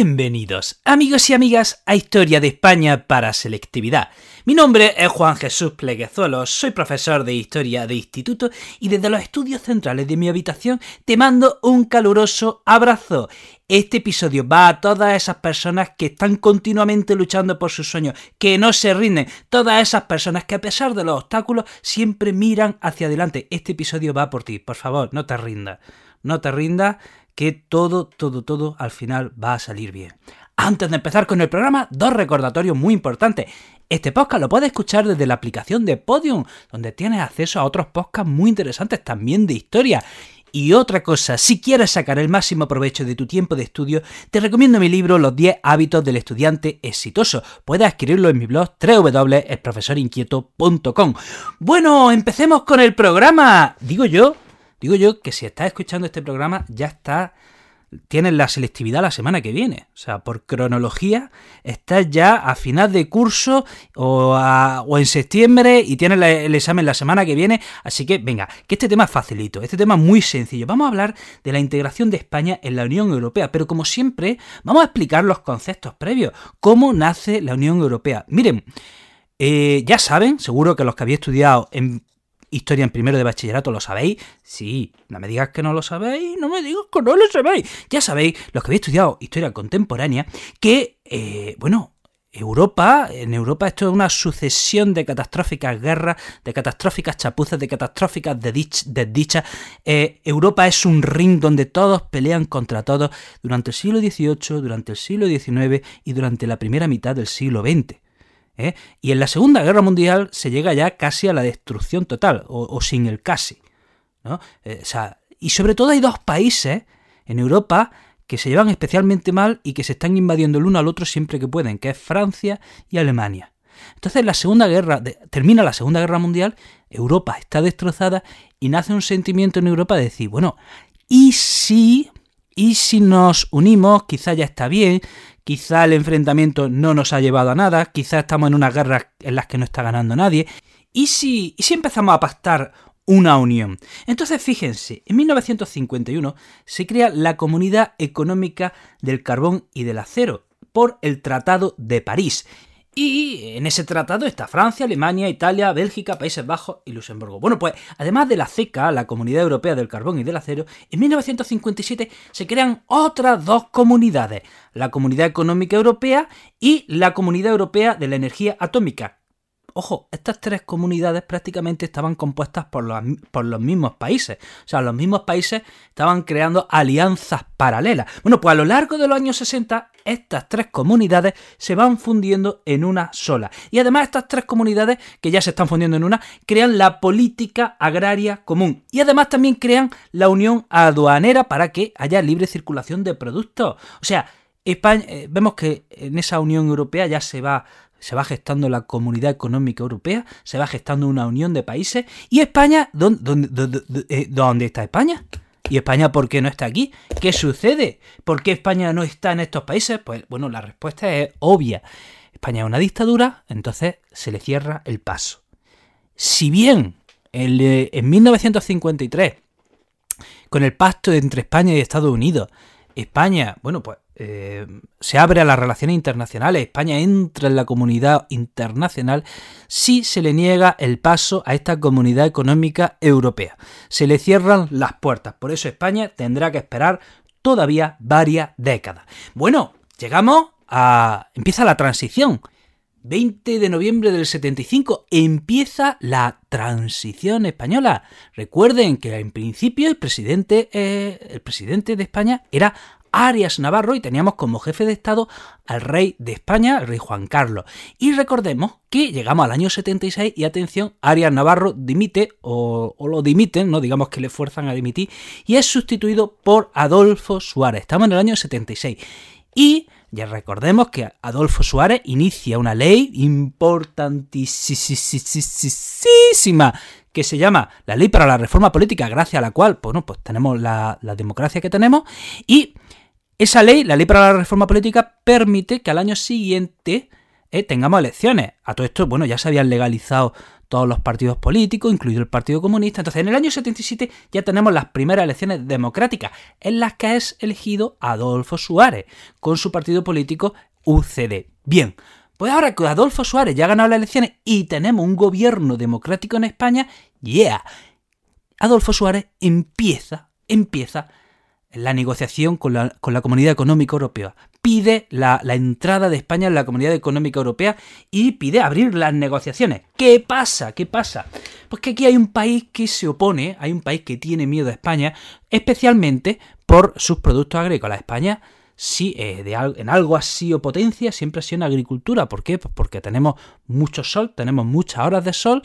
Bienvenidos, amigos y amigas, a Historia de España para Selectividad. Mi nombre es Juan Jesús Pleguezuelos, soy profesor de Historia de Instituto y desde los estudios centrales de mi habitación te mando un caluroso abrazo. Este episodio va a todas esas personas que están continuamente luchando por sus sueños, que no se rinden, todas esas personas que a pesar de los obstáculos siempre miran hacia adelante. Este episodio va por ti, por favor, no te rindas, no te rindas que todo, todo, todo al final va a salir bien. Antes de empezar con el programa, dos recordatorios muy importantes. Este podcast lo puedes escuchar desde la aplicación de Podium, donde tienes acceso a otros podcasts muy interesantes también de historia. Y otra cosa, si quieres sacar el máximo provecho de tu tiempo de estudio, te recomiendo mi libro Los 10 hábitos del estudiante exitoso. Puedes adquirirlo en mi blog www.elprofesorinquieto.com. Bueno, empecemos con el programa. Digo yo, Digo yo que si estás escuchando este programa ya está tienes la selectividad la semana que viene. O sea, por cronología, estás ya a final de curso o, en septiembre y tienes el examen la semana que viene. Así que, venga, que este tema es facilito, este tema es muy sencillo. Vamos a hablar de la integración de España en la Unión Europea, pero como siempre, vamos a explicar los conceptos previos. ¿Cómo nace la Unión Europea? Miren, eh, ya saben, seguro que los que habéis estudiado en historia en primero de bachillerato, ¿lo sabéis? Sí, no me digas que no lo sabéis, no me digas que no lo sabéis. Ya sabéis, los que habéis estudiado historia contemporánea, que, eh, bueno, Europa, en Europa esto es una sucesión de catastróficas guerras, de catastróficas chapuzas, de catastróficas desdichas. Eh, Europa es un ring donde todos pelean contra todos durante el siglo XVIII, durante el siglo XIX y durante la primera mitad del siglo XX. ¿Eh? Y en la Segunda Guerra Mundial se llega ya casi a la destrucción total, o, sin el casi. Eh, y sobre todo hay dos países en Europa que se llevan especialmente mal y que se están invadiendo el uno al otro siempre que pueden, que es Francia y Alemania. Entonces la Segunda Guerra, termina la Segunda Guerra Mundial, Europa está destrozada y nace un sentimiento en Europa de decir, bueno, ¿y si, y si nos unimos? Quizá ya está bien, quizá el enfrentamiento no nos ha llevado a nada, quizá estamos en una guerra en las que no está ganando nadie. ¿Y si, si empezamos a pactar una unión? Entonces fíjense, en 1951 se crea la Comunidad Económica del Carbón y del Acero por el Tratado de París. Y en ese tratado está Francia, Alemania, Italia, Bélgica, Países Bajos y Luxemburgo. Bueno, pues además de la CECA, la Comunidad Europea del Carbón y del Acero, en 1957 se crean otras dos comunidades, la Comunidad Económica Europea y la Comunidad Europea de la Energía Atómica, Ojo, estas tres comunidades prácticamente estaban compuestas por los, mismos países. O sea, los mismos países estaban creando alianzas paralelas. Bueno, pues a lo largo de los años 60, estas tres comunidades se van fundiendo en una sola. Y además estas tres comunidades, que ya se están fundiendo en una, crean la política agraria común. Y además también crean la unión aduanera para que haya libre circulación de productos. O sea, España, eh, vemos que en esa Unión Europea ya se va se va gestando la Comunidad Económica Europea, se va gestando una unión de países. ¿Y España? ¿Dónde, eh, está España? ¿Y España por qué no está aquí? ¿Qué sucede? ¿Por qué España no está en estos países? Pues bueno, la respuesta es obvia. España es una dictadura, entonces se le cierra el paso. Si bien en 1953, con el pacto entre España y Estados Unidos, España, bueno, pues eh, se abre a las relaciones internacionales, España entra en la comunidad internacional si se le niega el paso a esta comunidad económica europea. Se le cierran las puertas, por eso España tendrá que esperar todavía varias décadas. Bueno, llegamos a... empieza la transición. 20 de noviembre del 75 empieza la transición española. Recuerden que en principio el presidente, eh, el presidente de España era Arias Navarro y teníamos como jefe de Estado al rey de España, el rey Juan Carlos. Y recordemos que llegamos al año 76 y atención, Arias Navarro dimite o, lo dimiten, no digamos que le fuerzan a dimitir, y es sustituido por Adolfo Suárez. Estamos en el año 76. Y Ya recordemos que Adolfo Suárez inicia una ley importantísima que se llama la Ley para la Reforma Política, gracias a la cual, bueno, pues tenemos la, la democracia que tenemos y esa ley, la Ley para la Reforma Política, permite que al año siguiente eh, tengamos elecciones. A todo esto, bueno, ya se habían legalizado todos los partidos políticos, incluido el Partido Comunista. Entonces, en el año 77 ya tenemos las primeras elecciones democráticas, en las que es elegido Adolfo Suárez, con su partido político UCD. Bien, pues ahora que Adolfo Suárez ya ha ganado las elecciones y tenemos un gobierno democrático en España, yeah, Adolfo Suárez empieza, empieza la negociación con la, con la Comunidad Económica Europea. Pide la, la, entrada de España en la Comunidad Económica Europea y pide abrir las negociaciones. ¿Qué pasa? ¿Qué pasa? Pues que aquí hay un país que se opone, hay un país que tiene miedo a España, especialmente por sus productos agrícolas. España sí, eh, de, en algo así o potencia siempre ha sido en agricultura. ¿Por qué? Pues porque tenemos mucho sol, tenemos muchas horas de sol,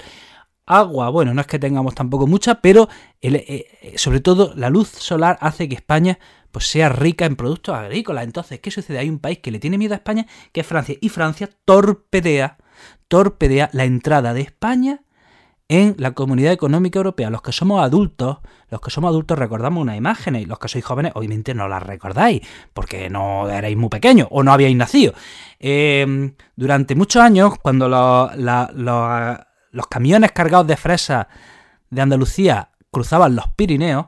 agua, bueno, no es que tengamos tampoco mucha, pero eh, eh, sobre todo la luz solar hace que España pues sea rica en productos agrícolas. Entonces, ¿qué sucede? Hay un país que le tiene miedo a España, que es Francia, y Francia torpedea, torpedea la entrada de España en la Comunidad Económica Europea. Los que somos adultos, los que somos adultos recordamos una imagen y los que sois jóvenes obviamente no las recordáis, porque no erais muy pequeños o no habíais nacido. Eh, durante muchos años, cuando los, la, los camiones cargados de fresas de Andalucía cruzaban los Pirineos,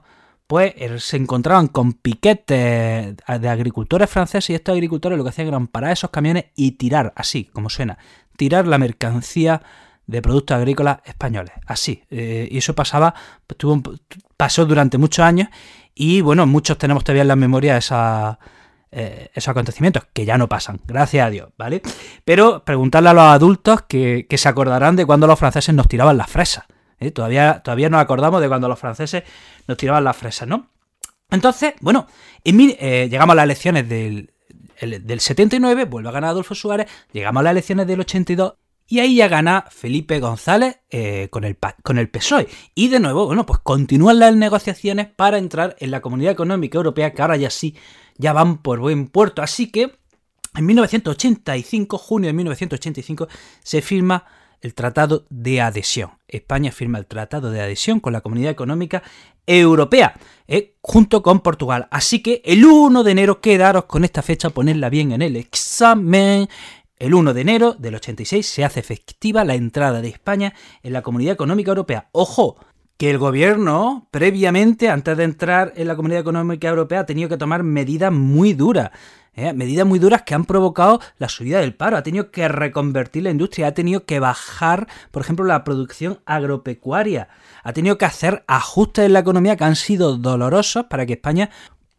pues eh, se encontraban con piquetes de agricultores franceses y estos agricultores lo que hacían era parar esos camiones y tirar, así como suena, tirar la mercancía de productos agrícolas españoles, así. Eh, y eso pasaba, pues, tuvo pasó durante muchos años y bueno, muchos tenemos todavía en la memoria esa, eh, esos acontecimientos, que ya no pasan, gracias a Dios, ¿vale? Pero preguntarle a los adultos que, se acordarán de cuando los franceses nos tiraban las fresas. ¿eh? Todavía, todavía nos acordamos de cuando los franceses nos tiraban las fresas, ¿no? Entonces, bueno, eh, llegamos a las elecciones del, del 79, vuelve a ganar Adolfo Suárez, llegamos a las elecciones del 82 y ahí ya gana Felipe González con, el, con el PSOE. Y de nuevo, bueno, pues continúan las negociaciones para entrar en la Comunidad Económica Europea, que ahora ya sí ya van por buen puerto. Así que en 1985, junio de 1985, se firma el Tratado de Adhesión. España firma el Tratado de Adhesión con la Comunidad Económica Europea, eh, junto con Portugal. Así que el 1 de enero, quedaros con esta fecha, ponerla bien en el examen. El 1 de enero del 86 se hace efectiva la entrada de España en la Comunidad Económica Europea. Ojo, que el gobierno, previamente, antes de entrar en la Comunidad Económica Europea, ha tenido que tomar medidas muy duras. ¿eh? Medidas muy duras que han provocado la subida del paro. Ha tenido que reconvertir la industria, ha tenido que bajar, por ejemplo, la producción agropecuaria. Ha tenido que hacer ajustes en la economía que han sido dolorosos para que España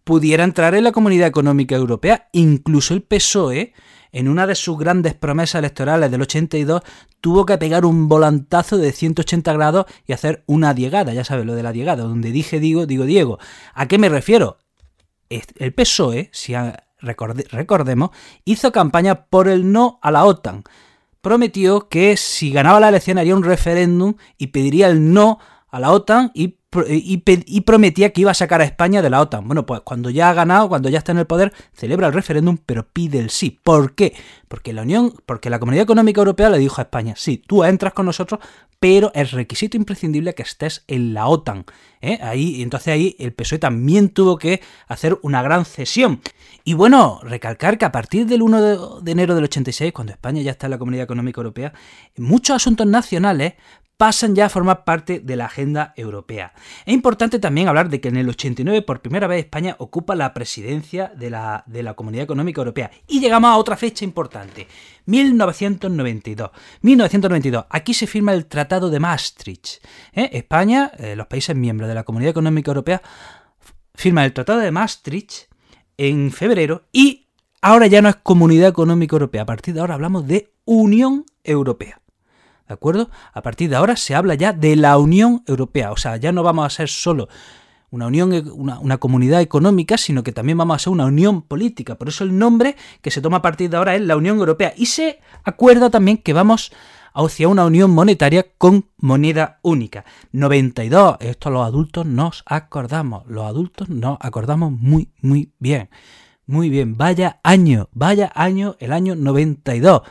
pudiera entrar en la Comunidad Económica Europea. Incluso el PSOE en una de sus grandes promesas electorales del 82, tuvo que pegar un volantazo de 180 grados y hacer una diegada, ya sabes lo de la diegada, donde dije digo, digo Diego. ¿A qué me refiero? El PSOE, si recordemos, hizo campaña por el no a la OTAN. Prometió que si ganaba la elección haría un referéndum y pediría el no a la OTAN y y, prometía que iba a sacar a España de la OTAN. Bueno, pues cuando ya ha ganado, cuando ya está en el poder, celebra el referéndum, pero pide el sí. ¿Por qué? Porque la Unión, porque la Comunidad Económica Europea le dijo a España, sí, tú entras con nosotros, pero es requisito imprescindible que estés en la OTAN. ¿eh? Ahí, entonces ahí el PSOE también tuvo que hacer una gran cesión. Y bueno, recalcar que a partir del 1 de, de enero del 86, cuando España ya está en la Comunidad Económica Europea, muchos asuntos nacionales pasan ya a formar parte de la agenda europea. Es importante también hablar de que en el 89 por primera vez España ocupa la presidencia de la, de la Comunidad Económica Europea. Y llegamos a otra fecha importante, 1992. 1992, aquí se firma el Tratado de Maastricht. ¿eh? España, eh, los países miembros de la Comunidad Económica Europea, firman el Tratado de Maastricht en febrero y ahora ya no es Comunidad Económica Europea, a partir de ahora hablamos de Unión Europea. ¿De acuerdo? A partir de ahora se habla ya de la Unión Europea. O sea, ya no vamos a ser solo una unión, una, comunidad económica, sino que también vamos a ser una unión política. Por eso el nombre que se toma a partir de ahora es la Unión Europea. Y se acuerda también que vamos hacia una unión monetaria con moneda única. 92, esto los adultos nos acordamos, los adultos nos acordamos muy, muy bien. muy bien, vaya año, vaya año, el año 92.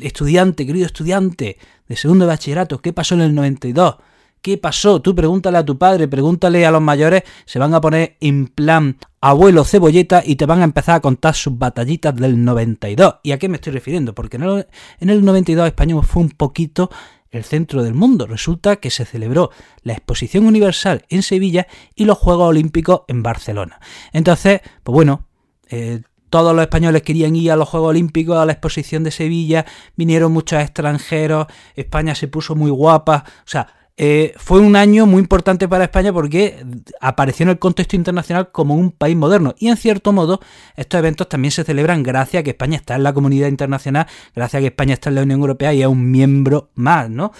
Estudiante, querido estudiante de segundo bachillerato, ¿qué pasó en el 92? ¿Qué pasó? Tú pregúntale a tu padre, pregúntale a los mayores, se van a poner en plan abuelo cebolleta y te van a empezar a contar sus batallitas del 92. ¿Y a qué me estoy refiriendo? Porque en el 92 España fue un poquito el centro del mundo. Resulta que se celebró la Exposición Universal en Sevilla y los Juegos Olímpicos en Barcelona. Entonces, pues bueno, eh, todos los españoles querían ir a los Juegos Olímpicos, a la exposición de Sevilla, vinieron muchos extranjeros, España se puso muy guapa, o sea, eh, fue un año muy importante para España porque apareció en el contexto internacional como un país moderno. Y en cierto modo, estos eventos también se celebran gracias a que España está en la comunidad internacional, gracias a que España está en la Unión Europea y es un miembro más, ¿no?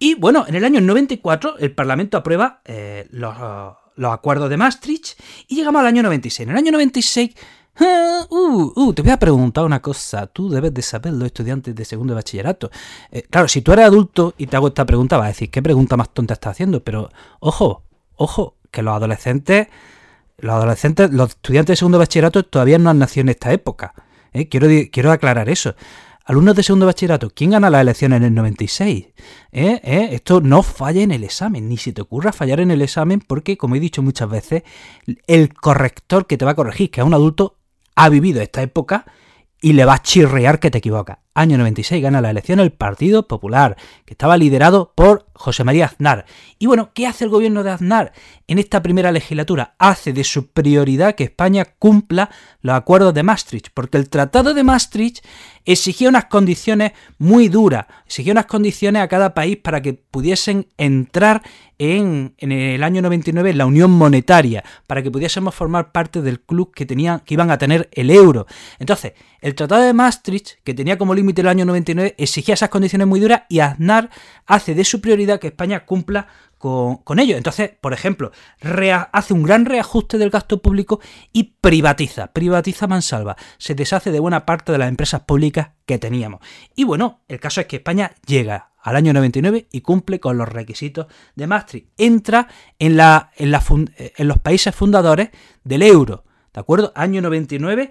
Y bueno, en el año 94 el Parlamento aprueba eh, los, los acuerdos de Maastricht y llegamos al año 96. En el año 96 Ah, uh, uh, te voy a preguntar una cosa. Tú debes de saber los estudiantes de segundo de bachillerato. Eh, claro, si tú eres adulto y te hago esta pregunta, vas a decir, ¿qué pregunta más tonta estás haciendo? Pero, ojo, ojo, que los adolescentes, los adolescentes, los estudiantes de segundo bachillerato todavía no han nacido en esta época. Eh, quiero, quiero aclarar eso. Alumnos de segundo bachillerato, ¿quién gana las elecciones en el 96? ¿Eh? ¿Eh? Esto no falla en el examen, ni si te ocurra fallar en el examen, porque, como he dicho muchas veces, el corrector que te va a corregir, que es un adulto, ha vivido esta época y le va a chirrear que te equivocas. Año 96 gana la elección el Partido Popular, que estaba liderado por José María Aznar. Y bueno, ¿qué hace el gobierno de Aznar en esta primera legislatura? Hace de su prioridad que España cumpla los acuerdos de Maastricht, porque el Tratado de Maastricht exigía unas condiciones muy duras, exigía unas condiciones a cada país para que pudiesen entrar en, el año 99 en la Unión Monetaria, para que pudiésemos formar parte del club que, tenía, que iban a tener el euro. Entonces, el Tratado de Maastricht, que tenía como límite el año 99, exigía esas condiciones muy duras y Aznar hace de su prioridad que España cumpla con, ello. Entonces, por ejemplo, hace un gran reajuste del gasto público y privatiza, privatiza mansalva, se deshace de buena parte de las empresas públicas que teníamos. Y bueno, el caso es que España llega al año 99 y cumple con los requisitos de Maastricht. Entra en, la, en, en los países fundadores del euro. ¿De acuerdo? Año 99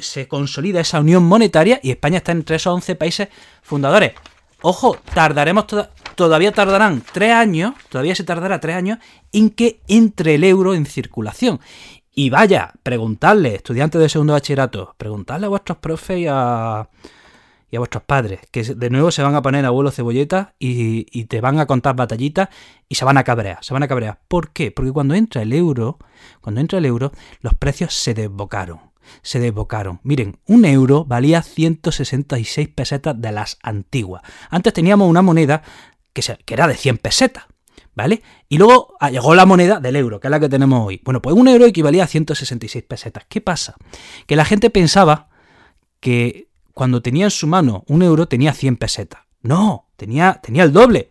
se consolida esa unión monetaria y España está entre esos 11 países fundadores. Ojo, tardaremos todavía tardarán tres años, todavía se tardará tres años en que entre el euro en circulación. Y vaya, preguntarle, estudiantes de segundo bachillerato, preguntarle a vuestros profes y a, y a vuestros padres, que de nuevo se van a poner abuelo cebolleta y, y, te van a contar batallitas y se van a cabrear, se van a cabrear. ¿Por qué? Porque cuando entra el euro, cuando entra el euro, los precios se desbocaron se desbocaron. Miren, un euro valía 166 pesetas de las antiguas. Antes teníamos una moneda que, era de 100 pesetas. ¿Vale? Y luego ah, llegó la moneda del euro, que es la que tenemos hoy. Bueno, pues un euro equivalía a 166 pesetas. ¿Qué pasa? Que la gente pensaba que cuando tenía en su mano un euro tenía 100 pesetas. No, tenía, tenía el doble.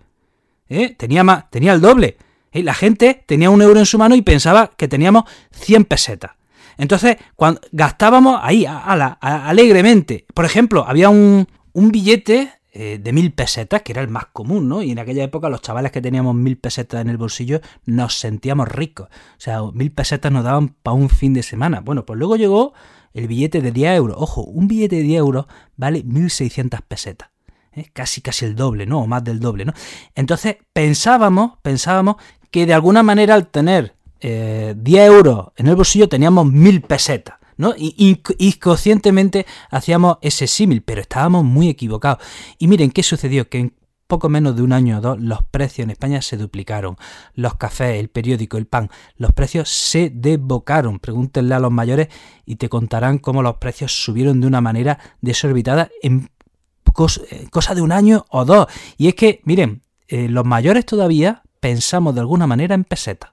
¿eh? Tenía, más, tenía el doble. La gente tenía un euro en su mano y pensaba que teníamos 100 pesetas. Entonces, cuando gastábamos ahí, alegremente. Por ejemplo, había un, billete eh, de mil pesetas, que era el más común, ¿no? Y en aquella época los chavales que teníamos mil pesetas en el bolsillo nos sentíamos ricos. O sea, mil pesetas nos daban para un fin de semana. Bueno, pues luego llegó el billete de 10 euros. Ojo, un billete de 10 euros vale 1.600 pesetas. ¿eh? Casi, casi el doble, ¿no? O más del doble, ¿no? Entonces pensábamos, pensábamos que de alguna manera al tener 10 eh, euros en el bolsillo teníamos 1000 pesetas. ¿no? Y, inconscientemente hacíamos ese símil, pero estábamos muy equivocados. Y miren qué sucedió, que poco menos de un año o dos los precios en España se duplicaron. Los cafés, el periódico, el pan, los precios se desbocaron. Pregúntenle a los mayores y te contarán cómo los precios subieron de una manera desorbitada en cosa de un año o dos. Y es que, miren, eh, los mayores todavía pensamos de alguna manera en pesetas.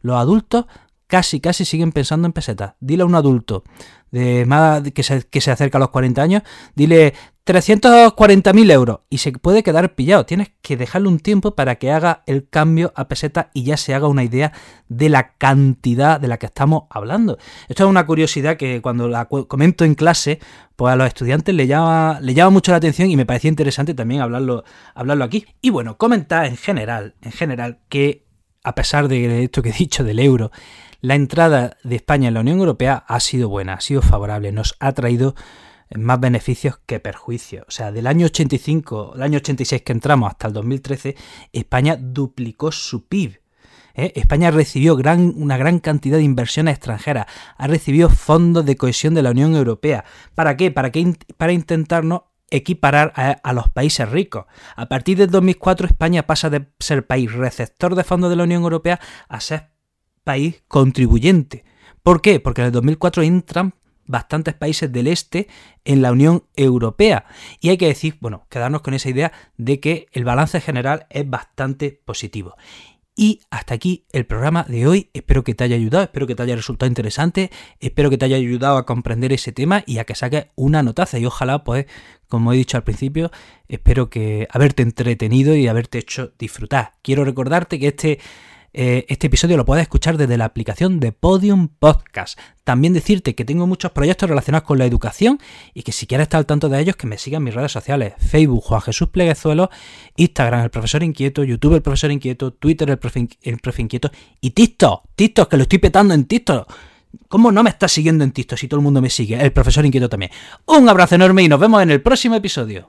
Los adultos casi, casi siguen pensando en pesetas. Dile a un adulto de más que se, que se acerca a los 40 años, dile 340.000 euros y se puede quedar pillado. Tienes que dejarle un tiempo para que haga el cambio a peseta y ya se haga una idea de la cantidad de la que estamos hablando. Esto es una curiosidad que cuando la comento en clase, pues a los estudiantes le llama, le llama mucho la atención y me parecía interesante también hablarlo, hablarlo aquí. Y bueno, comentar en general, en general, que a pesar de esto que he dicho del euro, la entrada de España en la Unión Europea ha sido buena, ha sido favorable, nos ha traído más beneficios que perjuicios. O sea, del año 85, del año 86 que entramos hasta el 2013, España duplicó su PIB. ¿eh? España recibió una gran cantidad de inversiones extranjeras, ha recibido fondos de cohesión de la Unión Europea. ¿Para qué? Para, que, para intentarnos equiparar a, los países ricos. A partir del 2004 España pasa de ser país receptor de fondos de la Unión Europea a ser país contribuyente. ¿Por qué? Porque en el 2004 entran bastantes países del este en la Unión Europea. Y hay que decir, bueno, quedarnos con esa idea de que el balance general es bastante positivo. Y hasta aquí el programa de hoy. Espero que te haya ayudado, espero que te haya resultado interesante, espero que te haya ayudado a comprender ese tema y a que saques una notaza. Y ojalá, pues, como he dicho al principio, espero que haberte entretenido y haberte hecho disfrutar. Quiero recordarte que este eh, este episodio lo puedes escuchar desde la aplicación de Podium Podcast. También decirte que tengo muchos proyectos relacionados con la educación y que si quieres estar al tanto de ellos, que me sigan mis redes sociales: Facebook Juan Jesús Pleguezuelo, Instagram El Profesor Inquieto, YouTube El Profesor Inquieto, Twitter el Profe Inquieto y TikTok, TikTok, que lo estoy petando en TikTok. ¿Cómo no me estás siguiendo en TikTok si todo el mundo me sigue? El Profesor Inquieto también. Un abrazo enorme y nos vemos en el próximo episodio.